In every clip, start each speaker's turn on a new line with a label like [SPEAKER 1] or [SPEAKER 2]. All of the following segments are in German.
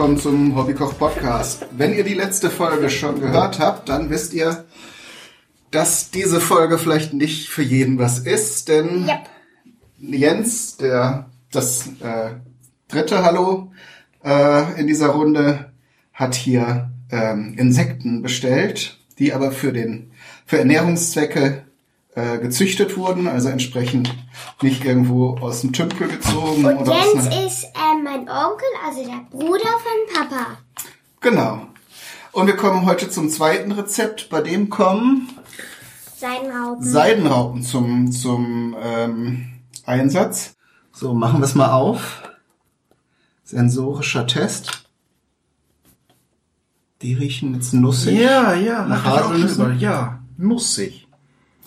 [SPEAKER 1] Willkommen zum Hobbykoch Podcast. Wenn ihr die letzte Folge schon gehört habt, dann wisst ihr, dass diese Folge vielleicht nicht für jeden was ist, denn
[SPEAKER 2] Yep.
[SPEAKER 1] Jens, der das äh, dritte Hallo äh, in dieser Runde, hat hier ähm, Insekten bestellt, die aber für den für Ernährungszwecke äh, gezüchtet wurden, also entsprechend nicht irgendwo aus dem Tümpel gezogen
[SPEAKER 2] Und
[SPEAKER 1] oder aus
[SPEAKER 2] Jens
[SPEAKER 1] einer
[SPEAKER 2] ist äh, mein Onkel, also der Bruder von Papa.
[SPEAKER 1] Genau. Und wir kommen heute zum zweiten Rezept. Bei dem kommen
[SPEAKER 2] Seidenraupen.
[SPEAKER 1] Seidenraupen zum, zum ähm, Einsatz. So, machen wir es mal auf. Sensorischer Test. Die riechen jetzt nussig.
[SPEAKER 3] Ja, ja,
[SPEAKER 1] Nach
[SPEAKER 3] über- Ja, nussig.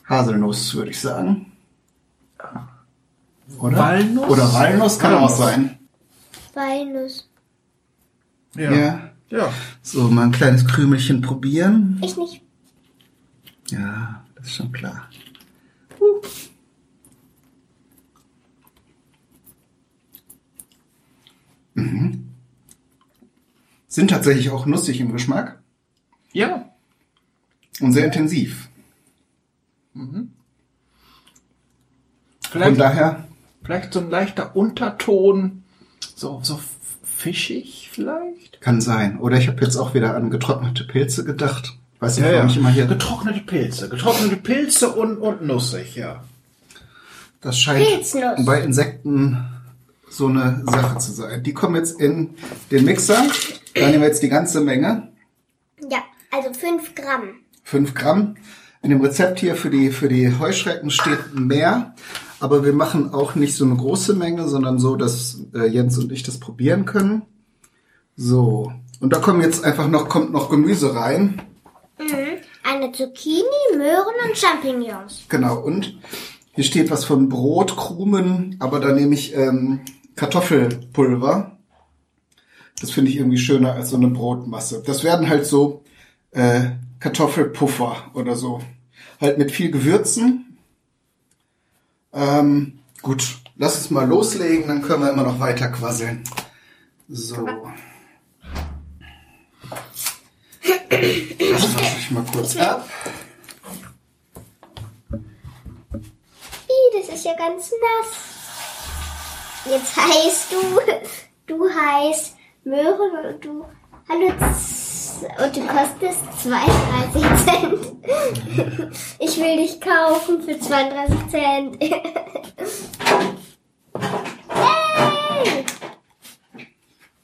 [SPEAKER 1] Haselnuss, würde ich sagen. Oder?
[SPEAKER 3] Walnuss?
[SPEAKER 1] Oder Walnuss kann
[SPEAKER 3] Walnuss.
[SPEAKER 1] auch sein.
[SPEAKER 2] Walnuss.
[SPEAKER 3] Ja.
[SPEAKER 1] Ja.
[SPEAKER 3] Ja.
[SPEAKER 1] So, mal ein kleines Krümelchen probieren.
[SPEAKER 2] Ich nicht.
[SPEAKER 1] Ja, das ist schon klar. Mhm. Sind tatsächlich auch nussig im Geschmack
[SPEAKER 3] Ja.
[SPEAKER 1] und sehr intensiv. Von
[SPEAKER 3] Vielleicht,
[SPEAKER 1] daher,
[SPEAKER 3] vielleicht so ein leichter Unterton. So, so fischig vielleicht?
[SPEAKER 1] kann sein. Oder ich habe jetzt auch wieder an getrocknete Pilze gedacht. Weiß nicht, warum ich immer hier.
[SPEAKER 3] Getrocknete Pilze. Getrocknete Pilze und, und nussig, ja.
[SPEAKER 1] Das scheint
[SPEAKER 2] Pilznuss.
[SPEAKER 1] bei Insekten so eine Sache zu sein. Die kommen jetzt in den Mixer. Da nehmen wir jetzt die ganze Menge.
[SPEAKER 2] Ja, also 5 Gramm.
[SPEAKER 1] 5 Gramm. In dem Rezept hier für die, für die Heuschrecken steht mehr. Aber wir machen auch nicht so eine große Menge, sondern so, dass äh, Jens und ich das probieren können. So. Und da kommen jetzt einfach noch, kommt noch Gemüse rein.
[SPEAKER 2] Mhm. Eine Zucchini, Möhren und Champignons.
[SPEAKER 1] Genau. Und hier steht was von Brotkrumen, aber da nehme ich ähm, Kartoffelpulver. Das finde ich irgendwie schöner als so eine Brotmasse. Das werden halt so äh, Kartoffelpuffer oder so. Halt mit viel Gewürzen. Ähm, gut, lass uns mal loslegen, dann können wir immer noch weiter quasseln. So. Das wasche ich mal kurz ab.
[SPEAKER 2] Ih, das ist ja ganz nass. Jetzt heißt du, du heißt Möhren und du, hallo, und du kostest 32 Cent. Ich will dich kaufen für 32 Cent. Hey!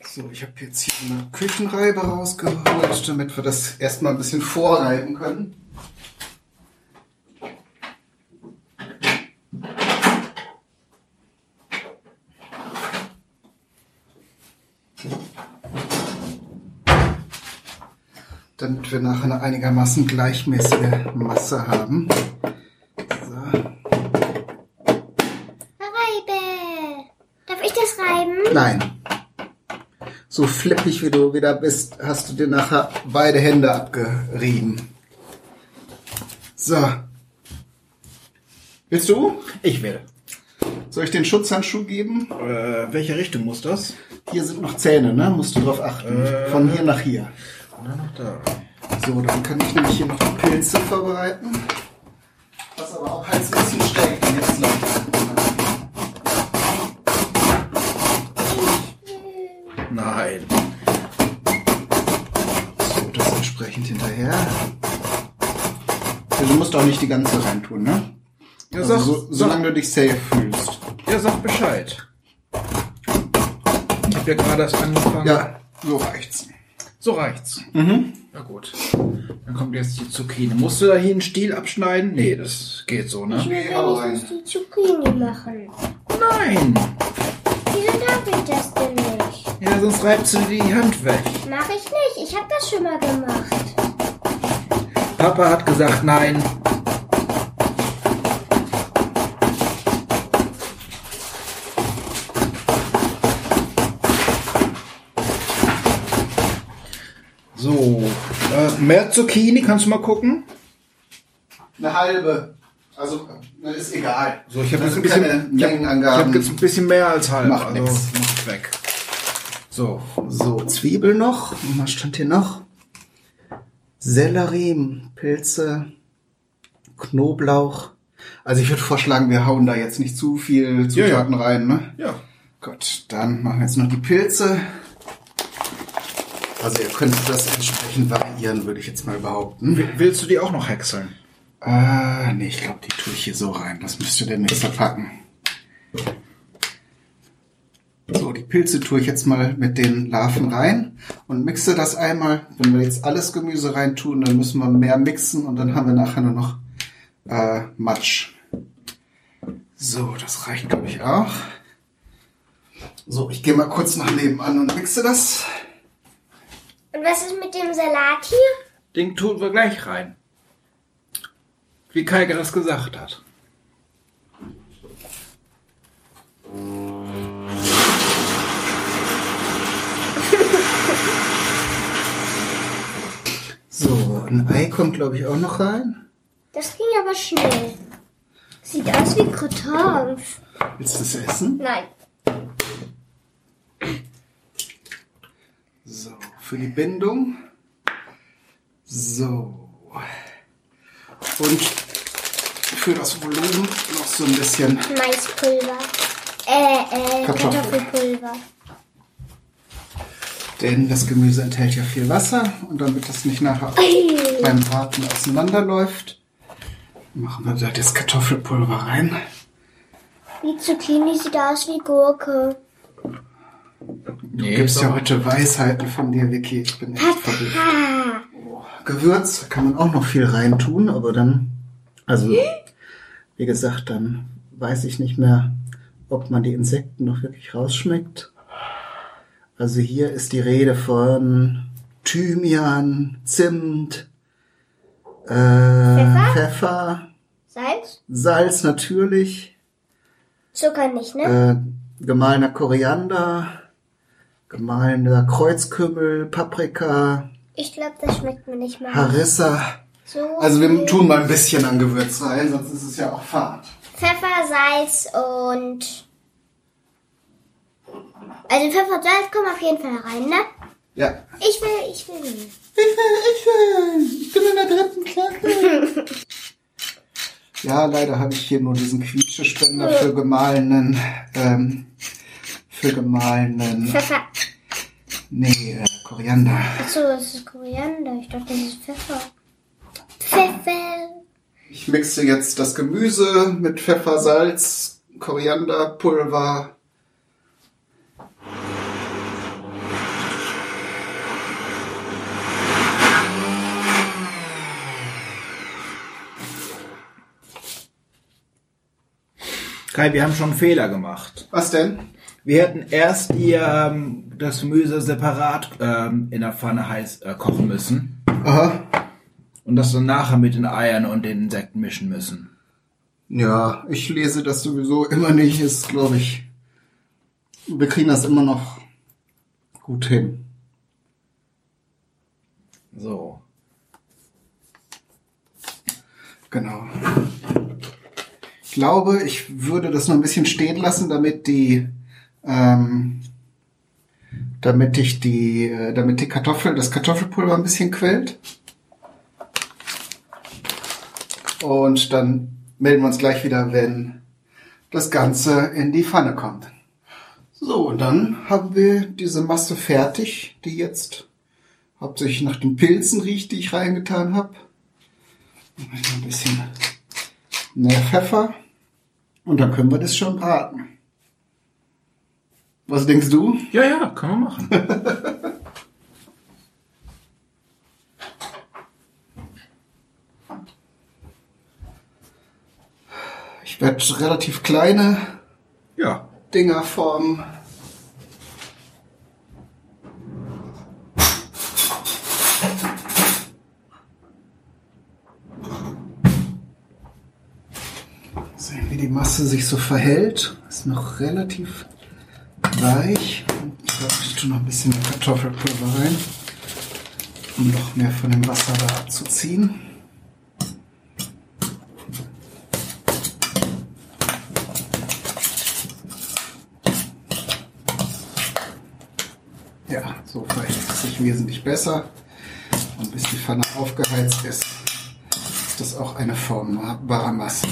[SPEAKER 1] So, ich habe jetzt hier eine Küchenreibe rausgeholt, damit wir das erstmal ein bisschen vorreiben können. Damit wir nachher eine einigermaßen gleichmäßige Masse haben. So.
[SPEAKER 2] Reibe! Darf ich das reiben?
[SPEAKER 1] Nein. So flippig wie du wieder bist, hast du dir nachher beide Hände abgerieben. So. Willst du?
[SPEAKER 3] Ich will.
[SPEAKER 1] Soll ich den Schutzhandschuh geben?
[SPEAKER 3] Äh, welche Richtung muss das?
[SPEAKER 1] Hier sind noch Zähne, ne? Musst du drauf achten. Von hier nach hier.
[SPEAKER 3] Na, noch da.
[SPEAKER 1] So, dann kann ich nämlich hier noch die Pilze vorbereiten. Was aber auch halt ein bisschen schräg jetzt läuft.
[SPEAKER 3] Nein.
[SPEAKER 1] So, das entsprechend hinterher. Also, Du musst auch nicht die ganze reintun, ne?
[SPEAKER 3] Ja,
[SPEAKER 1] Also
[SPEAKER 3] sag,
[SPEAKER 1] so, solange du dich safe fühlst.
[SPEAKER 3] ja, sag Bescheid. Ich habe ja gerade erst angefangen.
[SPEAKER 1] Ja, so reicht's.
[SPEAKER 3] So reicht's. Mhm. Na gut. Dann kommt jetzt die Zucchini. Musst du da hier einen Stiel abschneiden? Nee, das geht so, ne?
[SPEAKER 2] Ich will wenigstens die Zucchini machen.
[SPEAKER 3] Nein!
[SPEAKER 2] Wieso darf ich das denn nicht?
[SPEAKER 3] Ja, sonst reibst du die Hand weg.
[SPEAKER 2] Mach ich nicht. Ich habe das schon mal gemacht.
[SPEAKER 3] Papa hat gesagt nein. So, äh, mehr Zucchini, kannst du mal gucken?
[SPEAKER 1] Eine halbe. Also, ist egal.
[SPEAKER 3] So, ich habe jetzt ein bisschen, ich hab, ich hab jetzt ein bisschen mehr als halb.
[SPEAKER 1] Macht
[SPEAKER 3] also
[SPEAKER 1] nix.
[SPEAKER 3] macht weg. So,
[SPEAKER 1] So, Zwiebel noch. Und was stand hier noch? Sellerie, Pilze, Knoblauch. Also ich würde vorschlagen, wir hauen da jetzt nicht zu viel Zutaten rein, ne?
[SPEAKER 3] ja.
[SPEAKER 1] Gut, dann machen wir jetzt noch die Pilze. Also ihr könnt das entsprechend variieren, würde ich jetzt mal behaupten.
[SPEAKER 3] Willst du die auch noch häckseln?
[SPEAKER 1] Äh, nee, ich glaube, die tue ich hier so rein. Das müsste der Mixer packen. So, die Pilze tue ich jetzt mal mit den Larven rein und mixe das einmal. Wenn wir jetzt alles Gemüse rein tun, dann müssen wir mehr mixen und dann haben wir nachher nur noch äh, Matsch. So, das reicht, glaube ich, auch. So, ich gehe mal kurz nach nebenan und mixe das.
[SPEAKER 2] Und was ist mit dem Salat hier?
[SPEAKER 3] Den tun wir gleich rein. Wie Kalke das gesagt hat.
[SPEAKER 1] So, ein Ei kommt, glaube ich, auch noch rein.
[SPEAKER 2] Das ging aber schnell. Sieht aus wie Croutons.
[SPEAKER 1] Willst du das essen?
[SPEAKER 2] Nein.
[SPEAKER 1] So, für die Bindung. So. Und für das Volumen noch so ein bisschen.
[SPEAKER 2] Maispulver. Äh, äh,
[SPEAKER 1] Kartoffel.
[SPEAKER 2] Kartoffelpulver.
[SPEAKER 1] Denn das Gemüse enthält ja viel Wasser und damit das nicht nachher beim Braten auseinanderläuft, machen wir da das Kartoffelpulver rein.
[SPEAKER 2] Die Zucchini sieht aus wie Gurke.
[SPEAKER 3] Nee,
[SPEAKER 1] Gibt's
[SPEAKER 3] ist
[SPEAKER 1] ja heute Weisheiten von dir, Vicky. Ich bin echt verblüfft.
[SPEAKER 2] Ah,
[SPEAKER 1] Gewürz kann man auch noch viel reintun, aber dann, also, wie gesagt, dann weiß ich nicht mehr, ob man die Insekten noch wirklich rausschmeckt. Also hier ist die Rede von Thymian, Zimt, äh,
[SPEAKER 2] Pfeffer?
[SPEAKER 1] Pfeffer,
[SPEAKER 2] Salz?
[SPEAKER 1] Salz natürlich,
[SPEAKER 2] Zucker nicht, ne?
[SPEAKER 1] äh, gemahlener Koriander, gemahlener Kreuzkümmel, Paprika,
[SPEAKER 2] Ich glaube, das schmeckt mir nicht mal.
[SPEAKER 1] Harissa.
[SPEAKER 2] So
[SPEAKER 1] Also wir tun mal ein bisschen an Gewürz rein, sonst ist es ja auch fad.
[SPEAKER 2] Pfeffer, Salz und. Also Pfeffer und Salz kommen auf jeden Fall rein, ne?
[SPEAKER 1] Ja.
[SPEAKER 2] Ich will, ich will.
[SPEAKER 1] Ich will, ich will. Ich bin in der dritten Klasse. ja, leider habe ich hier nur diesen Quietschespender für gemahlenen, ähm, für gemahlenen,
[SPEAKER 2] Pfeffer.
[SPEAKER 1] nee, äh, Koriander.
[SPEAKER 2] Achso, das ist Koriander. Ich dachte, das ist Pfeffer. Pfeffer.
[SPEAKER 1] Ich mixe jetzt das Gemüse mit Pfeffer, Salz, Korianderpulver.
[SPEAKER 3] Kai, wir haben schon einen Fehler gemacht.
[SPEAKER 1] Was denn?
[SPEAKER 3] Wir hätten erst ihr ähm, das Gemüse separat ähm, in der Pfanne heiß äh, kochen müssen
[SPEAKER 1] Aha.
[SPEAKER 3] und das dann nachher mit den Eiern und den Insekten mischen müssen.
[SPEAKER 1] Ja, ich lese das sowieso immer nicht, ist, glaube ich. Wir kriegen das immer noch gut hin.
[SPEAKER 3] So.
[SPEAKER 1] Genau. Ich glaube, ich würde das noch ein bisschen stehen lassen, damit die, ähm, damit ich die, äh, damit die Kartoffel, das Kartoffelpulver ein bisschen quält. Und dann melden wir uns gleich wieder, wenn das Ganze in die Pfanne kommt. So, und dann haben wir diese Masse fertig, die jetzt hauptsächlich nach den Pilzen riecht, die ich reingetan habe. Ein bisschen mehr Pfeffer. Und dann können wir das schon braten. Was denkst du?
[SPEAKER 3] Ja, ja, können wir machen.
[SPEAKER 1] Ich werde relativ kleine
[SPEAKER 3] ja.
[SPEAKER 1] Dinger formen. Sehen, wie die Masse sich so verhält. Ist noch relativ weich. Ich ich tue noch ein bisschen Kartoffelpulver rein, um noch mehr von dem Wasser da abzuziehen. Ja, so verhält es sich wesentlich besser. Und bis die Pfanne aufgeheizt ist, ist das auch eine formbare Masse.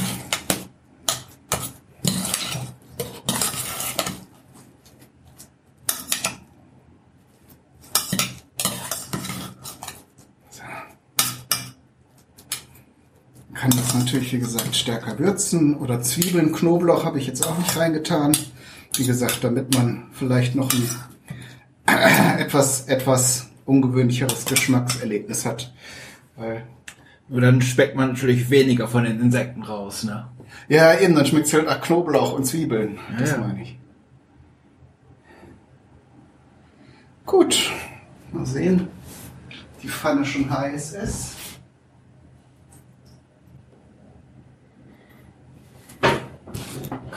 [SPEAKER 1] Kann das natürlich, wie gesagt, stärker würzen oder Zwiebeln, Knoblauch habe ich jetzt auch nicht reingetan. Wie gesagt, damit man vielleicht noch ein etwas, etwas ungewöhnlicheres Geschmackserlebnis hat. Weil,
[SPEAKER 3] Und dann schmeckt man natürlich weniger von den Insekten raus, ne?
[SPEAKER 1] ja, eben, dann schmeckt es halt nach Knoblauch und Zwiebeln. Das
[SPEAKER 3] Ja.
[SPEAKER 1] meine ich. Gut, mal sehen. Die Pfanne schon heiß ist.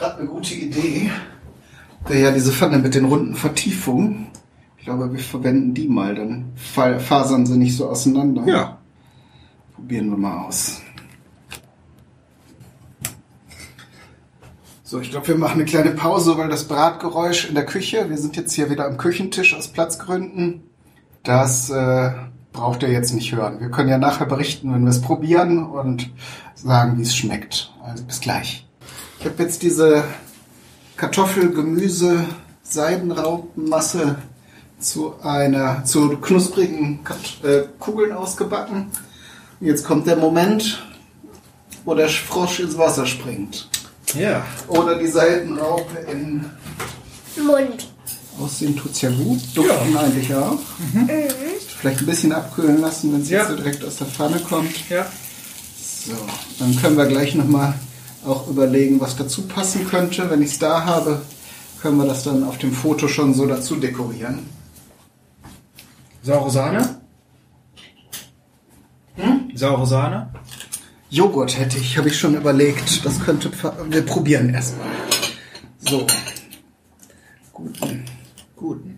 [SPEAKER 1] Gerade eine gute Idee. Ja diese Pfanne mit den runden Vertiefungen. Ich glaube, wir verwenden die mal, dann fa- fasern sie nicht so auseinander.
[SPEAKER 3] Ja.
[SPEAKER 1] Probieren wir mal aus. So, ich glaube, wir machen eine kleine Pause, weil das Bratgeräusch in der Küche, wir sind jetzt hier wieder am Küchentisch aus Platzgründen, das äh, braucht ihr jetzt nicht hören. Wir können ja nachher berichten, wenn wir es probieren und sagen, wie es schmeckt. Also bis gleich. Ich habe jetzt diese Kartoffel, Gemüse, Seidenraupenmasse zu einer zu knusprigen Kat- äh, Kugeln ausgebacken. Jetzt kommt der Moment, wo der Frosch ins Wasser springt.
[SPEAKER 3] Ja.
[SPEAKER 1] Oder die Seidenraupe in
[SPEAKER 2] Mund.
[SPEAKER 1] Aussehen tut's ja gut. Duften eigentlich auch. Vielleicht ein bisschen abkühlen lassen, wenn es
[SPEAKER 3] Ja.
[SPEAKER 1] jetzt so direkt aus der Pfanne kommt.
[SPEAKER 3] Ja.
[SPEAKER 1] So, dann können wir gleich nochmal auch überlegen, was dazu passen könnte. Wenn ich es da habe, können wir das dann auf dem Foto schon so dazu dekorieren.
[SPEAKER 3] Saure Sahne? Hm? Saure Sahne?
[SPEAKER 1] Joghurt hätte ich, habe ich schon überlegt. Das könnte, wir probieren erstmal. So. Guten.
[SPEAKER 3] Guten.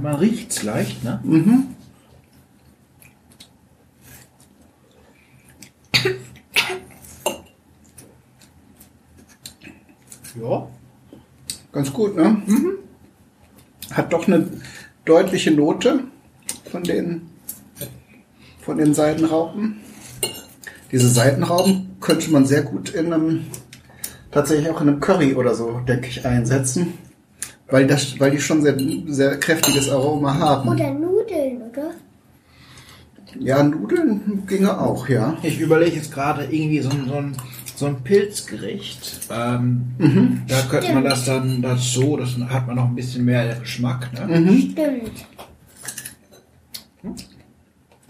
[SPEAKER 3] Man riecht's leicht, ne? Ja.
[SPEAKER 1] Ganz gut, ne? Hat doch eine deutliche Note von den, von den Seidenraupen. Diese Seidenraupen könnte man sehr gut in einem, tatsächlich auch in einem Curry oder so, denke ich, einsetzen. Weil, das, weil die schon sehr, sehr kräftiges Aroma haben.
[SPEAKER 2] Oder Nudeln, oder?
[SPEAKER 1] Ja, Nudeln ginge auch, ja.
[SPEAKER 3] Ich überlege jetzt gerade irgendwie so ein, so ein, so ein Pilzgericht. Ähm, Da könnte man das dann dazu, das hat man noch ein bisschen mehr Geschmack. Ne?
[SPEAKER 2] Stimmt.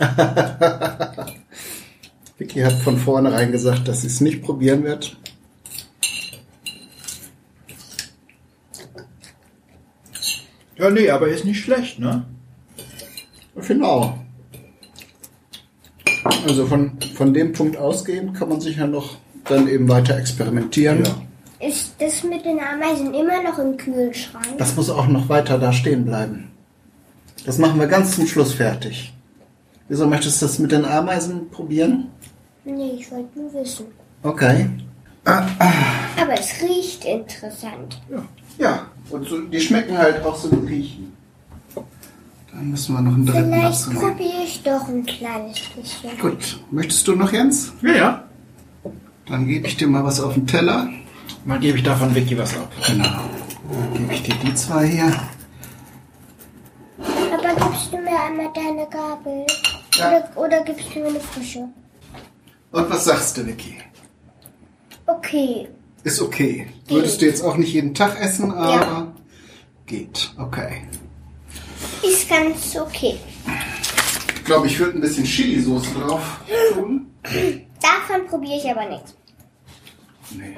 [SPEAKER 1] Vicky hat von vornherein gesagt, dass sie es nicht probieren wird.
[SPEAKER 3] Ja, nee, aber ist nicht schlecht, ne?
[SPEAKER 1] Genau. Also von, von dem Punkt ausgehend kann man sicher noch dann eben weiter experimentieren.
[SPEAKER 3] Ja.
[SPEAKER 2] Ist das mit den Ameisen immer noch im Kühlschrank?
[SPEAKER 1] Das muss auch noch weiter da stehen bleiben. Das machen wir ganz zum Schluss fertig. Wieso möchtest du das mit den Ameisen probieren?
[SPEAKER 2] Nee, ich wollte nur wissen.
[SPEAKER 1] Okay.
[SPEAKER 2] Aber es riecht interessant.
[SPEAKER 1] Ja, und so, die schmecken halt auch so wie riechen. Dann müssen wir noch einen dritten
[SPEAKER 2] Vielleicht probiere ich doch ein kleines bisschen.
[SPEAKER 1] Gut, möchtest du noch, Jens?
[SPEAKER 3] Ja, ja.
[SPEAKER 1] Dann gebe ich dir mal was auf den Teller.
[SPEAKER 3] Mal gebe ich davon Vicky was ab.
[SPEAKER 1] Genau. Dann gebe ich dir die zwei hier.
[SPEAKER 2] Aber gibst du mir einmal deine Gabel?
[SPEAKER 1] Ja.
[SPEAKER 2] Oder, oder gibst du mir eine frische?
[SPEAKER 1] Und was sagst du, Vicky?
[SPEAKER 2] Okay.
[SPEAKER 1] Ist okay. Würdest du jetzt auch nicht jeden Tag essen, aber
[SPEAKER 2] Ja.
[SPEAKER 1] geht. Okay.
[SPEAKER 2] Ist ganz okay.
[SPEAKER 1] Ich glaube, ich würde ein bisschen Chili-Soße drauf tun.
[SPEAKER 2] Davon probiere ich aber nichts.
[SPEAKER 1] Nee.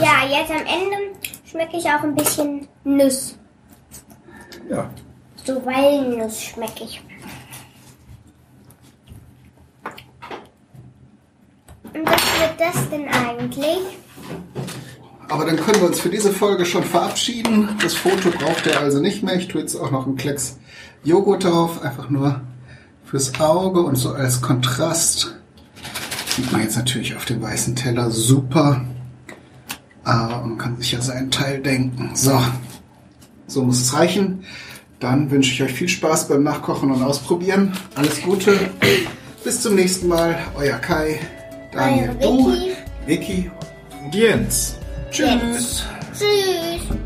[SPEAKER 2] Ja, jetzt am Ende schmecke ich auch ein bisschen Nuss.
[SPEAKER 3] Ja.
[SPEAKER 2] So Walnuss schmecke ich. Und was wird das denn eigentlich?
[SPEAKER 1] Aber dann können wir uns für diese Folge schon verabschieden. Das Foto braucht ihr also nicht mehr. Ich tue jetzt auch noch einen Klecks Joghurt drauf. Einfach nur fürs Auge und so als Kontrast. Sieht man jetzt natürlich auf dem weißen Teller super. Aber man kann sich ja seinen Teil denken. So, so muss es reichen. Dann wünsche ich euch viel Spaß beim Nachkochen und Ausprobieren. Alles Gute. Bis zum nächsten Mal. Euer Kai, Daniel,
[SPEAKER 2] Eure
[SPEAKER 1] du,
[SPEAKER 2] Vicky.
[SPEAKER 1] Vicky.
[SPEAKER 3] Und Jens.
[SPEAKER 1] Tschüss.
[SPEAKER 2] Tschüss.